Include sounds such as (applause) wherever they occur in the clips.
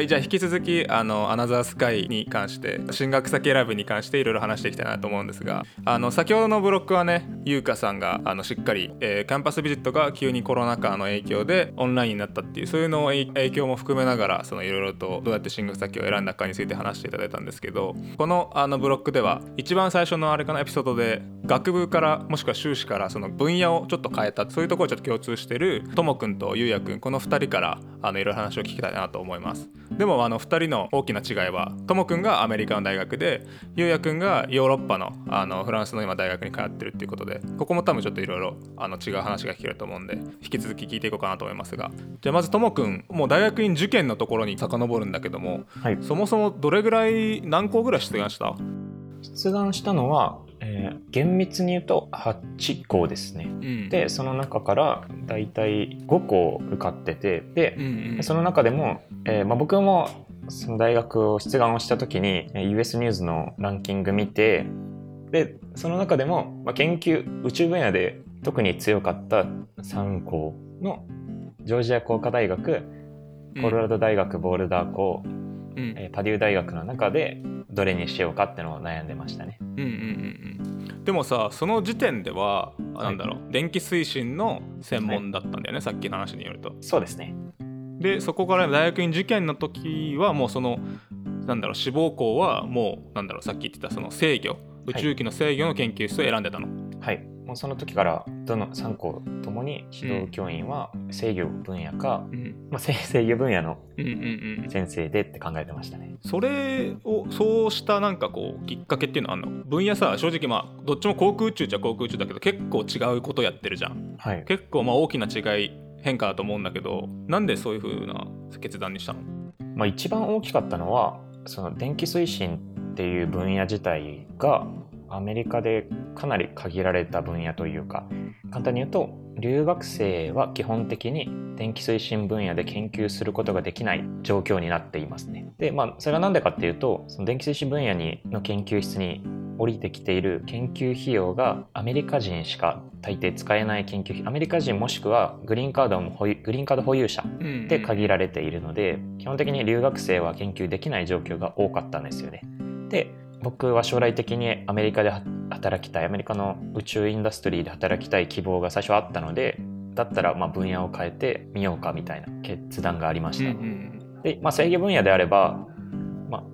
はいじゃあ引き続きあのアナザースカイに関して進学先選びに関していろいろ話していきたいなと思うんですがあの先ほどのブロックはね優香さんがあのしっかり、えーキャンパスビジットが急にコロナ禍の影響でオンラインになったっていうそういうのを影響も含めながらいろいろとどうやって進学先を選んだかについて話していただいたんですけどこのあのブロックでは一番最初のあれかなエピソードで学部からもしくは修士からその分野をちょっと変えたそういうところをちょっと共通してるともくんとゆうやくんこの2人からあのいろいろ話を聞きたいなと思います。でもあの2人の大きな違いはともくんがアメリカの大学でゆうやくんがヨーロッパのあのフランスの今大学に通ってるっていうことでここも多分ちょっといろいろあの違う話が聞けると思うんで引き続き聞いていこうかなと思いますが。じゃあまずともくんもう大学院受験のところに遡るんだけどもはい、そもそもどれぐらい何校ぐらい出願した？出願したのは、えー厳密に言うと8校ですね。うん。でその中からだいたい5校受かっててでうんうん。その中でも、えーまあ、僕もその大学を出願をした時にえー US ニュースのランキング見てでその中でも、まあ、研究宇宙分野で特に強かった3校のジョージア工科大学コロラド大学ボールダー校、うん。えーパデュー大学の中でどれにしようかってのを悩んでましたね。うんうんうんうん。でもさその時点ではあなんだろう、電気推進の専門だったんだよね、さっきの話によると。そうですね。でそこから大学院受験の時はもうそのなんだろう志望校はもうなんだろうさっき言ってたその制御宇宙機の制御の研究室を選んでたの、はい。もうその時からどの3校ともに指導教員は制御分野か、うん、まあ、制 (laughs) 制御分野のうんうんうん先生でって考えてましたね。それをそうしたなんかこうきっかけっていうのはあんの分野さ正直まあどっちも航空宇宙じゃ航空宇宙だけど結構違うことやってるじゃんはい。結構まあ大きな違い変化だと思うんだけどなんでそういう風な決断にしたの？まあ、一番大きかったのはその電気推進っていう分野自体がアメリカでかなり限られた分野というか簡単に言うと留学生は基本的に電気推進分野で研究することができない状況になっていますね。でまあそれは何でかっていうとその電気推進分野にの研究室に降りてきている研究費用がアメリカ人しか大抵使えない研究費アメリカ人もしくはグリーンカードの保有グリーンカード保有者で限られているので基本的に留学生は研究できない状況が多かったんですよね。で僕は将来的にアメリカで働きたいアメリカの宇宙インダストリーで働きたい希望が最初あったのでだったらまあ分野を変えてみようかみたいな決断がありました。うんうんで、まあ、制御分野であれば、ま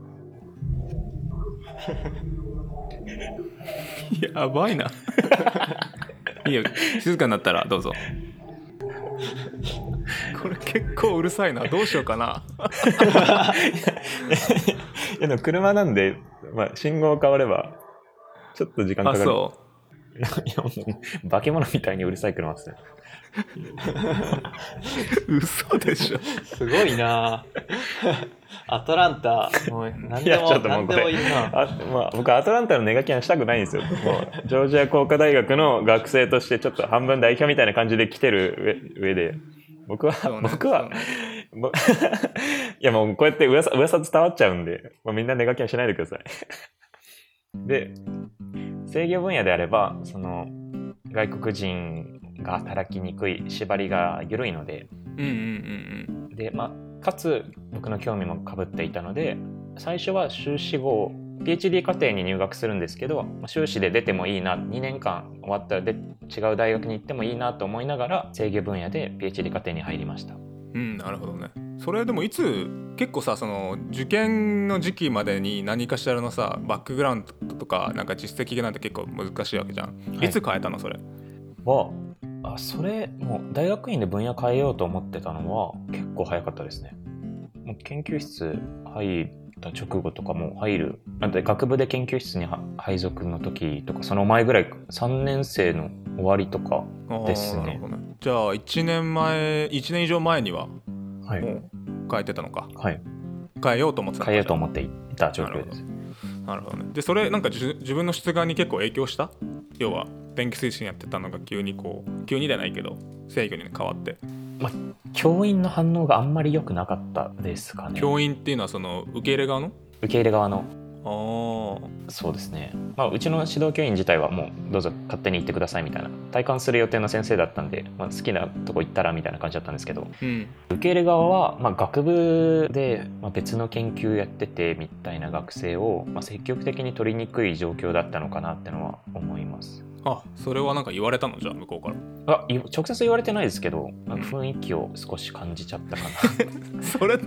(laughs) やばいな。(laughs) いいよ。静かになったらどうぞ。これ結構うるさいな。どうしようかな。あ、(laughs) いやでも車なんで、まあ、信号変わればちょっと時間かかる。あそいやいやもう化け物みたいにうるさい車ですね。う (laughs) 嘘でしょ。すごいな。アトランタ、もう何いやでも、ちょっともうこれ何でもいいな。あまあ、僕アトランタのネガキャンしたくないんですよ。もうジョージア工科大学の学生としてちょっと半分代表みたいな感じで来てる上上で。僕は、僕は、ぼ (laughs) いやもうこうやって噂噂伝わっちゃうんで、もうみんなネガキャンしないでください。で制御分野であればその外国人が働きにくい縛りが緩いのでうんうんうんで、まあ、かつ僕の興味もかぶっていたので最初は修士後 PhD 課程に入学するんですけどまあ修士で出てもいいな2年間終わったらで違う大学に行ってもいいなと思いながら制御分野で PhD 課程に入りましたうんうんなるほどね。それでもいつ結構さその受験の時期までに何かしらのさバックグラウンドとかなんか実績なんて結構難しいわけじゃん、はい。い、つ変えたのそれ？はあそれもう大学院で分野変えようと思ってたのは結構早かったですねもう研究室入った直後とかも入るあと学部で研究室には配属の時とかその前ぐらい3年生の終わりとかですねねじゃあ1年前1年以上前にははい、もう変えてたのか。はい、変えようと思ってたのか。変えようと思っていた状況です。なるほど。ね。でそれなんかじゅ自分の出願に結構影響した？要は電気推進やってたのが急にこう急にじゃないけど制御に変わって。教員の反応があんまり良くなかったですかね。教員っていうのはその受け入れ側の？受け入れ側の。あそうですね、まあ、うちの指導教員自体はもうどうぞ勝手に行ってくださいみたいな。体感する予定の先生だったんで、まあ、好きなとこ行ったらみたいな感じだったんですけど。うん。受け入れ側は、まあ、学部でまあ別の研究やっててみたいな学生を、まあ、積極的に取りにくい状況だったのかなってのは思いますあそれはなんか言われたの？じゃあ向こうから。あい直接言われてないですけどなんか雰囲気を少し感じちゃったかな。(laughs) それ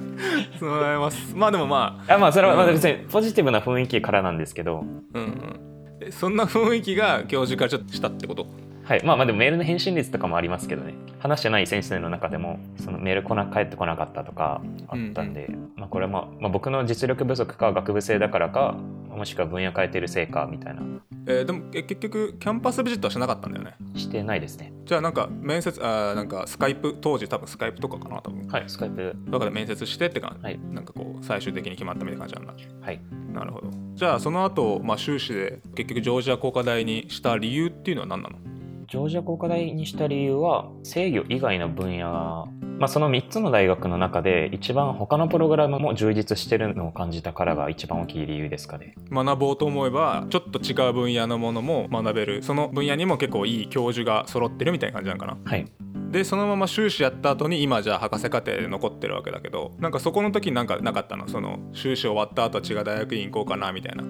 それは (laughs) まあでもまあ。まあそれはまあ別にポジティブな雰囲気からなんですけど。あうんうん。えそんな雰囲気が教授からちょっとしたってこと？はい、まあまあでもメールの返信率とかもありますけどね。話してない先生の中でもそのメール来な帰ってこなかったとかあったんで、まあ、これは、まあ、まあ僕の実力不足か学部生だからかもしくは分野変えてるせいかみたいな。えーでもえ結局キャンパスビジットはしなかったんだよね。してないですね。じゃあなんか面接あーなんかスカイプ当時多分スカイプとかかな多分。はいスカイプ。だから面接してって感じ、はい。なんかこう最終的に決まったみたいな感じなんだ。はい。なるほど。じゃあその後、まあ修士で結局ジョージア工科大にした理由っていうのは何なの？ジョージア工科大にした理由は制御以外の分野まあ、その3つの大学の中で一番他のプログラムも充実してるのを感じたからが一番大きい理由ですかね。学ぼうと思えばちょっと違う分野のものも学べる。その分野にも結構いい教授が揃ってるみたいな感じなのかな。はい、でそのまま修士やった後に今じゃあ博士課程で残ってるわけだけどなんかそこの時になんかなかったの？その修士終わった後違う大学院行こうかなみたいな。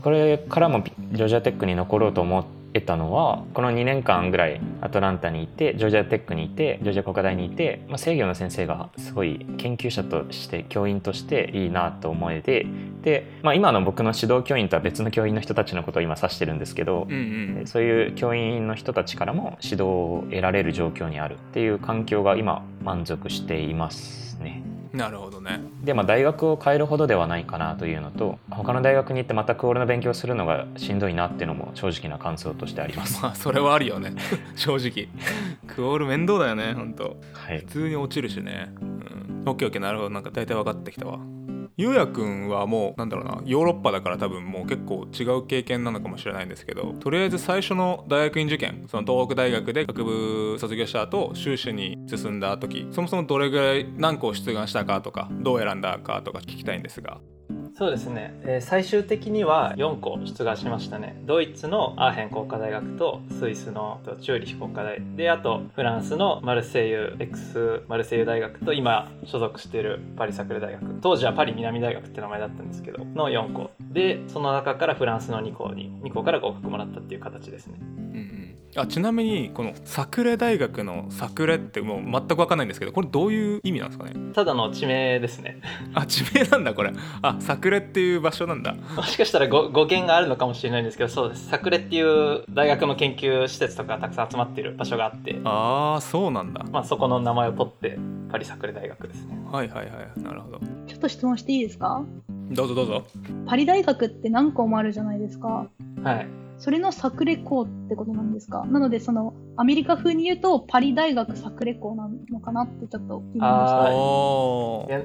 これからもジョージアテックに残ろうと思ってたのはこの2年間ぐらいアトランタにいてジョージアテックにいてジョージア工科大にいて、まあ、制御の先生がすごい研究者として教員としていいなと思えてで、まあ、今の僕の指導教員とは別の教員の人たちのことを今指してるんですけど、うんうんそういう教員の人たちからも指導を得られる状況にあるっていう環境が今満足していますね。なるほどね。でまあ大学を変えるほどではないかなというのと他の大学に行ってまたクオールの勉強をするのがしんどいなっていうのも正直な感想としてあります。(laughs) まあそれはあるよね。(laughs) 正直。クオール面倒だよねほんと。はい。普、通に落ちるしね。うん。オッケーオッケーなるほど。なんか大体分かってきたわゆうやくんはもうなんだろうなヨーロッパだから多分もう結構違う経験なのかもしれないんですけどとりあえず最初の大学院受験その東北大学で学部卒業した後修士に進んだ時そもそもどれぐらい何校出願したかとかどう選んだかとか聞きたいんですがそうですね、えー最終的には4校出願しましたね。ドイツのアーヘン工科大学とスイスのチューリヒ工科大。であとフランスのマルセイユ X マルセイユ大学と今所属しているパリサクレ大学。当時はパリ南大学って名前だったんですけどの4校でその中からフランスの2校に2校から合格もらったっていう形ですね。うん。あちなみにこのサクレ大学のサクレってもう全く分かんないんですけどこれどういう意味なんですかね？ただの地名ですね。あ地名なんだこれ。あサクレっていう場所なんだ。もしかしたら語語源があるのかもしれないんですけどそうです。サクレっていう大学の研究施設とかたくさん集まっている場所があって。ああそうなんだ。まあ、そこの名前を取ってパリサクレ大学ですね。はいはいはい。なるほど。ちょっと質問していいですか？どうぞどうぞ。パリ大学って何校もあるじゃないですか。はい。それのサクレ校ってことなんですか？なので、その、アメリカ風に言うと、パリ大学サクレ校なのかなってちょっと気になりました。あおいや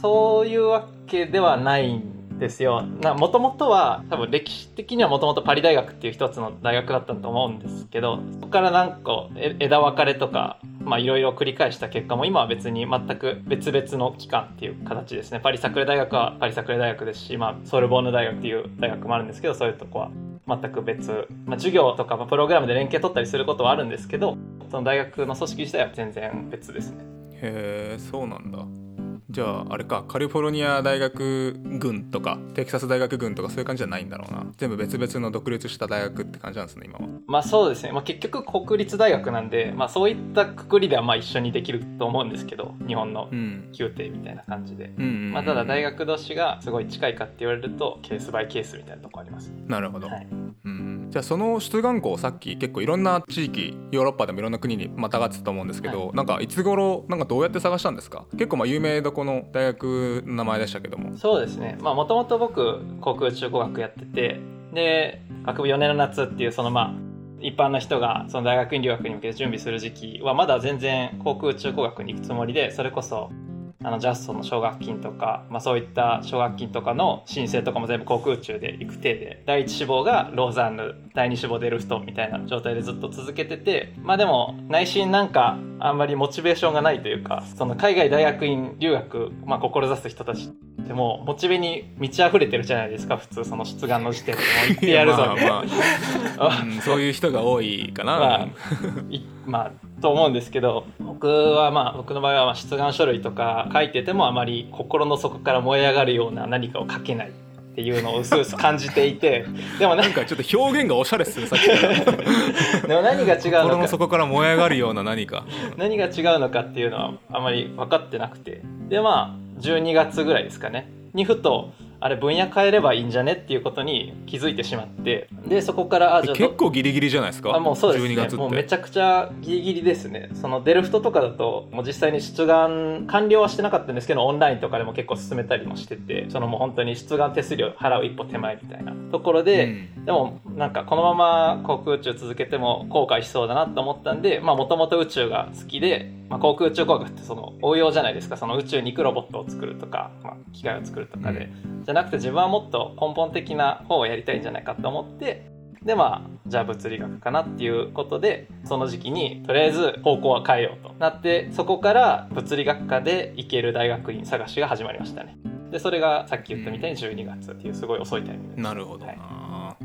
そういうわけではないんですよ。もともとは多分歴史的にはもともとパリ大学っていう一つの大学だったと思うんですけどそこから何個え枝分かれとかいろいろ繰り返した結果も今は別に全く別々の機関っていう形ですね。パリサクレ大学はパリサクレ大学ですし、まあ、ソルボーヌ大学っていう大学もあるんですけどそういうとこは全く別、まあ、授業とかプログラムで連携取ったりすることはあるんですけどその大学の組織自体は全然別ですね。へえそうなんだじゃああれかカリフォルニア大学軍とかテキサス大学軍とかそういう感じじゃないんだろうな。全部別々の独立した大学って感じなんですね今は。まあそうですね、まあ、結局国立大学なんで、まあ、そういったくくりではまあ一緒にできると思うんですけど日本のうん。宮廷みたいな感じで、まあ、ただ大学同士がすごい近いかって言われるとケースバイケースみたいなとこあります、なるほど、はい、うん、じゃあその出願校さっき結構いろんな地域ヨーロッパでもいろんな国にまたがってたと思うんですけど、なんかいつ頃なんかどうやって探したんですか？結構まあ有名どこの大学の名前でしたけども。そうですね。まあもともと僕航空宇宙工学やっててで学部4年の夏っていうそのまあ一般の人がその大学院留学に向けて準備する時期はまだ全然航空宇宙工学に行くつもりでそれこそあのジャストの奨学金とか、まあ、そういった奨学金とかの申請とかも全部航空宇宙で行く体で第一志望がローザンヌ第二志望デルフトみたいな状態でずっと続けててまあでも内心なんかあんまりモチベーションがないというかその海外大学院留学、まあ、志す人たちでもモチベに満ち溢れてるじゃないですか普通その出願の時点でもう行ってやるぞみたいなまあまあうんそういう人が多いかな、(laughs) まあいまあと思うんですけど僕はまあ僕の場合はまあ出願書類とか書いててもあまり心の底から燃え上がるような何かを書けないっていうのをうすうす感じていて (laughs) でもななんかちょっと表現がおしゃれっすねさっき。からでも何が違う心ののか底から燃え上がるような何か。何が違うのかっていうのはあまり分かってなくて。でまあ12月ぐらいですかね。にふとあれ分野変えればいいんじゃねっていうことに気づいてしまってでそこからあじゃ結構ギリギリじゃないですか？あもうそうです12ね月って。もうめちゃくちゃギリギリですね。そのデルフトとかだともう実際に出願完了はしてなかったんですけどオンラインとかでも結構進めたりもしててそのもう本当に出願手数料払う一歩手前みたいなところで、うん。でもなんかこのまま航空宇宙続けても後悔しそうだなと思ったんでもともと宇宙が好きで、まあ、航空宇宙工学ってその応用じゃないですか。その宇宙に行くロボットを作るとか、まあ、機械を作るとかで、じゃなくて自分はもっと根本的な方をやりたいんじゃないかと思ってでまあじゃあ物理学かなっていうことでその時期にとりあえず方向は変えようとなってそこから物理学科で行ける大学院探しが始まりましたね。でそれがさっき言ったみたいに12月っていうすごい遅いタイミングです。なるほどな、はい。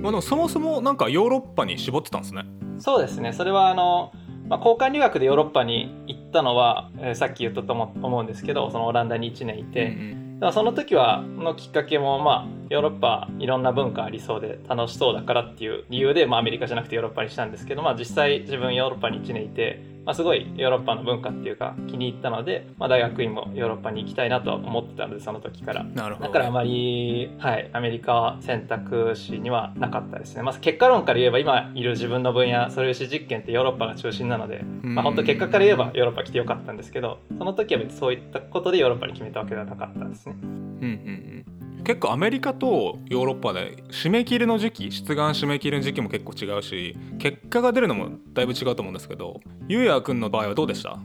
まあ、でもそもそもなんかヨーロッパに絞ってたんですね。そうですね。それはあの、まあ、交換留学でヨーロッパに行ったのは、えーさっき言ったと思思うんですけどそのオランダに1年いて、うんだからその時はのきっかけもまあヨーロッパいろんな文化ありそうで楽しそうだからっていう理由で、まあ、アメリカじゃなくてヨーロッパにしたんですけど、まあ、実際自分ヨーロッパに1年いて、まあ、すごいヨーロッパの文化っていうか気に入ったので、まあ、大学院もヨーロッパに行きたいなとは思ってたのでその時から。だからあまり、はい、アメリカは選択肢にはなかったですね。まず結果論から言えば今いる自分の分野素粒子実験ってヨーロッパが中心なので、まあ、本当結果から言えばヨーロッパ来てよかったんですけどその時は別にそういったことでヨーロッパに決めたわけではなかったですね。うんうんうん結構アメリカとヨーロッパで締め切りの時期出願締め切りの時期も結構違うし結果が出るのもだいぶ違うと思うんですけどゆうやくんの場合はどうでした？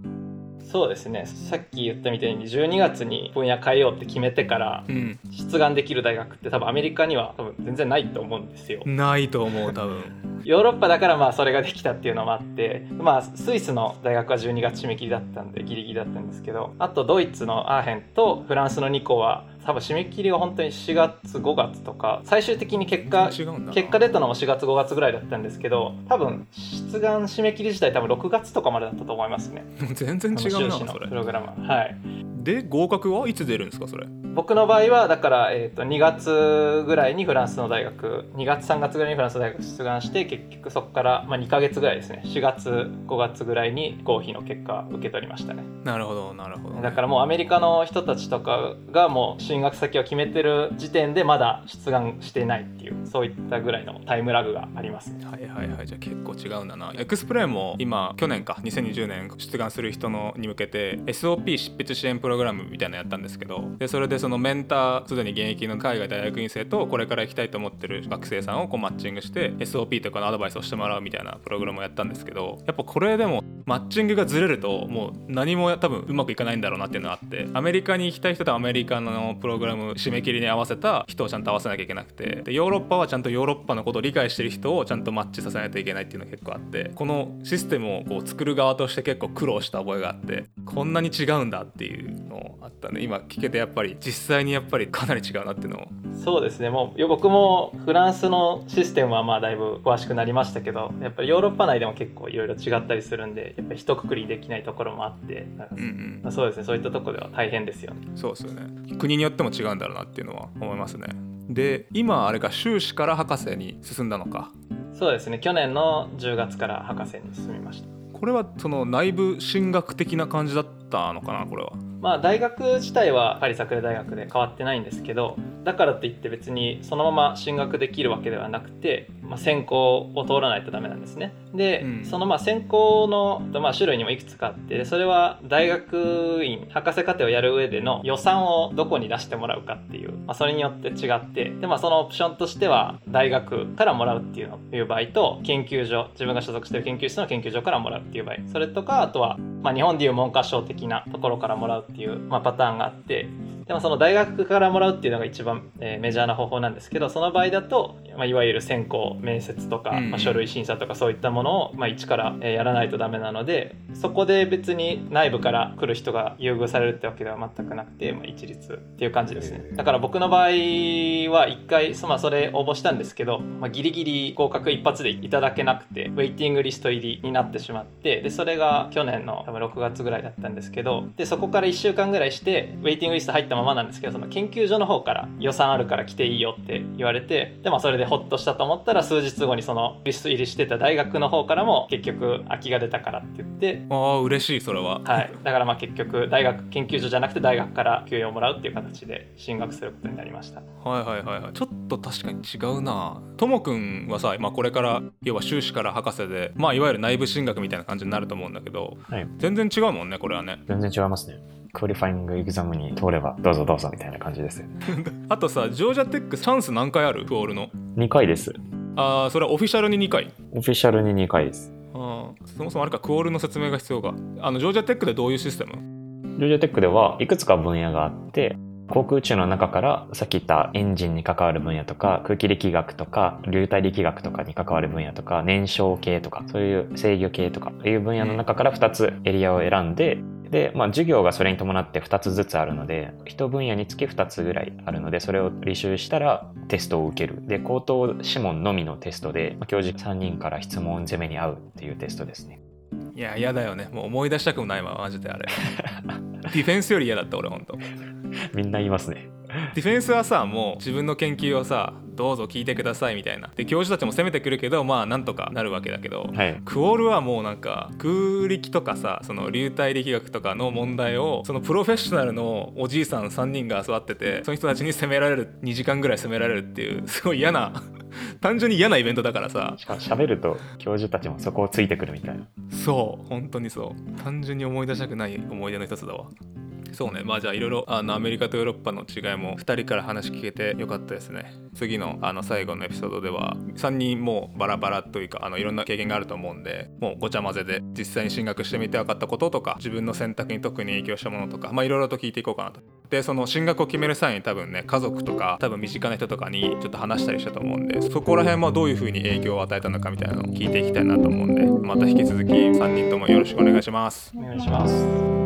そうですね。さっき言ったみたいに12月に分野変えようって決めてからうん。出願できる大学って多分アメリカには多分全然ないと思うんですよ。ないと思う多分。(laughs) ヨーロッパだからまあそれができたっていうのもあって、まあ、スイスの大学は12月締め切りだったんでギリギリだったんですけどあとドイツのアーヘンとフランスの2校は多分締め切りが本当に4月5月とか最終的に結果結果出たのも4月5月ぐらいだったんですけど多分出願締め切り自体多分6月とかまでだったと思いますね。全然違うなそれ。プログラムは。はい。で合格はいつ出るんですかそれ？僕の場合はだから、えー、と2月ぐらいにフランスの大学2月3月ぐらいにフランスの大学出願して結局そこから、まあ、2ヶ月ぐらいですね。4月5月ぐらいに合否の結果を受け取りましたね。なるほどなるほど。だからもうアメリカの人たちとかがもう進学先を決めてる時点でまだ出願していないっていうそういったぐらいのタイムラグがありますね。はいはいはい。じゃあ結構違うんだな。 XPLANE も今去年か2020年出願する人のに向けて SOP 執筆支援プログラムみたいなのやったんですけどでそれでそのメンターすでに現役の海外大学院生とこれから行きたいと思ってる学生さんをこうマッチングして SOP とかのアドバイスをしてもらうみたいなプログラムをやったんですけどやっぱこれでもマッチングがずれるともう何も多分うまくいかないんだろうなっていうのがあってアメリカに行きたい人とアメリカのプログラム締め切りに合わせた人をちゃんと合わせなきゃいけなくてでヨーロッパはちゃんとヨーロッパのことを理解してる人をちゃんとマッチさせないといけないっていうのが結構あってこのシステムをこう作る側として結構苦労した覚えがあってこんなに違うんだっていうのあったね今聞けてやっぱり実際にやっぱりかなり違うなっていうのを。そうですね。もうよ僕もフランスのシステムはまあだいぶ詳しくなりましたけどやっぱりヨーロッパ内でも結構いろいろ違ったりするんでやっぱり一括りできないところもあってうんうんまあそうですね。そういったところでは大変ですよ。ねそうですよね。国によっても違うんだろうなっていうのは思いますね。で今あれか修士から博士に進んだのか。そうですね。去年の10月から博士に進みました。これはその内部進学的な感じだったのかなこれはまあ大学自体はパリ桜大学で変わってないんですけどだからといって別にそのまま進学できるわけではなくて、まあ、専攻を通らないとダメなんですね。で、うん。そのまあ専攻の、まあ、種類にもいくつかあってでそれは大学院博士課程をやる上での予算をどこに出してもらうかっていう、まあ、それによって違ってで、まあ、そのオプションとしては大学からもらうっていうのいう場合と研究所自分が所属している研究室の研究所からもらうっていう場合それとかあとは、まあ、日本でいう文科省的なところからもらうっていう、まあ、パターンがあってでもその大学からもらうっていうのが一番、えーメジャーな方法なんですけどその場合だと、まあ、いわゆる選考面接とか、まあ、書類審査とかそういったものを、まあ、一から、えーやらないとダメなのでそこで別に内部から来る人が優遇されるってわけでは全くなくて、まあ、一律っていう感じですね。だから僕の場合は一回そ,、まあ、それ応募したんですけど、まあ、ギリギリ合格一発でいただけなくてウェイティングリスト入りになってしまってでそれが去年の多分6月ぐらいだったんですけどでそこから1週間ぐらいしてウェイティングリスト入ったままなんですけどその研究所の方から予算あるから来ていいよって言われてで、まあ、それでホッとしたと思ったら数日後にそのリスト入りしてた大学の方からも結局空きが出たからって言ってああ嬉しいそれは。はい、だからまあ結局大学研究所じゃなくて大学から給与をもらうっていう形で進学することになりました。はいはいはいはい。ちょっと確かに違うな。ともくんはさ、まあ、これから要は修士から博士でまあいわゆる内部進学みたいな感じになると思うんだけどはい。全然違うもんねこれはね。全然違いますね。 qualifying exam に通ればどうぞどうぞみたいな感じです。(laughs) あとさジョージアテックチャンス何回ある？ qual の2回です。ああそれはオフィシャルに2回？オフィシャルに2回です。あーそもそもあれかクオールの説明が必要かあのジョージアテックでどういうシステム？ジョージアテックではいくつか分野があって、航空宇宙の中からさっき言ったエンジンに関わる分野とか空気力学とか流体力学とかに関わる分野とか燃焼系とかそういう制御系とかいう分野の中から2つエリアを選んでで、まあ、授業がそれに伴って2つずつあるので1分野につき2つぐらいあるのでそれを履修したらテストを受ける。で口頭諮問のみのテストで、まあ教授3人から質問攻めに合うっていうテストですね。いや嫌だよね。もう思い出したくもないわマジであれ (laughs) ディフェンスより嫌だった俺ほんとみんな言いますね。ディフェンスはさもう自分の研究をさどうぞ聞いてくださいみたいな。で教授たちも責めてくるけどまあなんとかなるわけだけど、はい。クオールはもうなんか空力とかさその流体力学とかの問題をそのプロフェッショナルのおじいさん3人が座っててその人たちに責められる2時間ぐらい責められるっていうすごい嫌な単純に嫌なイベントだからさ。しかも喋ると教授たちもそこをついてくるみたいな。そう本当にそう。単純に思い出したくない思い出の一つだわそうね。まあじゃあいろいろあのアメリカとヨーロッパの違いも2人から話聞けてよかったですね。次のあの最後のエピソードでは3人もうバラバラというかあのいろんな経験があると思うんでもうごちゃ混ぜで実際に進学してみて分かったこととか自分の選択に特に影響したものとかまあいろいろと聞いていこうかなと。でその進学を決める際に多分ね家族とか多分身近な人とかにちょっと話したりしたと思うんでそこら辺はどういう風に影響を与えたのかみたいなのを聞いていきたいなと思うんでまた引き続き3人ともよろしくお願いします。お願いします。